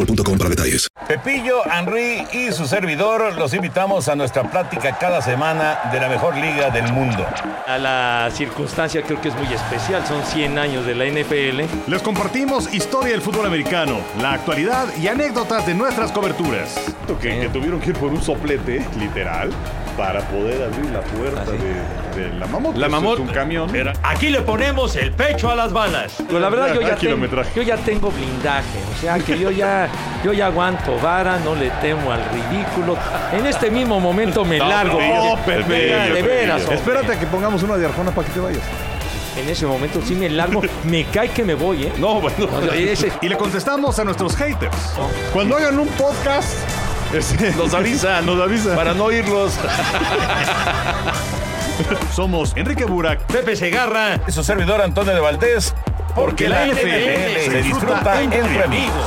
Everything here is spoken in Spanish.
boostmobile.com para detalles. Pepillo, Henry y su servidor los invitamos a nuestra plática cada semana de la mejor liga del mundo. A la circunstancia creo que es muy especial, son 100 años de la NFL. Les compartimos historia del fútbol americano, la actualidad y anécdotas de nuestras coberturas. Que, que tuvieron que ir por un soplete, literal, para poder abrir la puerta de, de la mamut. La Eso es un camión. Aquí le ponemos el pecho a las balas. Pero la verdad yo ya, tengo, Kilometraje. yo ya tengo blindaje, o sea que yo ya, yo ya aguanto vara, no le temo al ridículo. En este mismo momento me No, largo. Pepillo, porque- de veras. Espérate a que pongamos una de Arjona para que te vayas. En ese momento sí me largo, me cae que me voy, ¿eh? No, bueno. O sea, ese- Y le contestamos a nuestros haters. Cuando hagan un podcast, Nos avisan. nos avisan. Para no oírlos. Somos Enrique Burak. Pepe Segarra. Y su servidor Antonio de Valdés. Porque la NFL se disfruta entre amigos.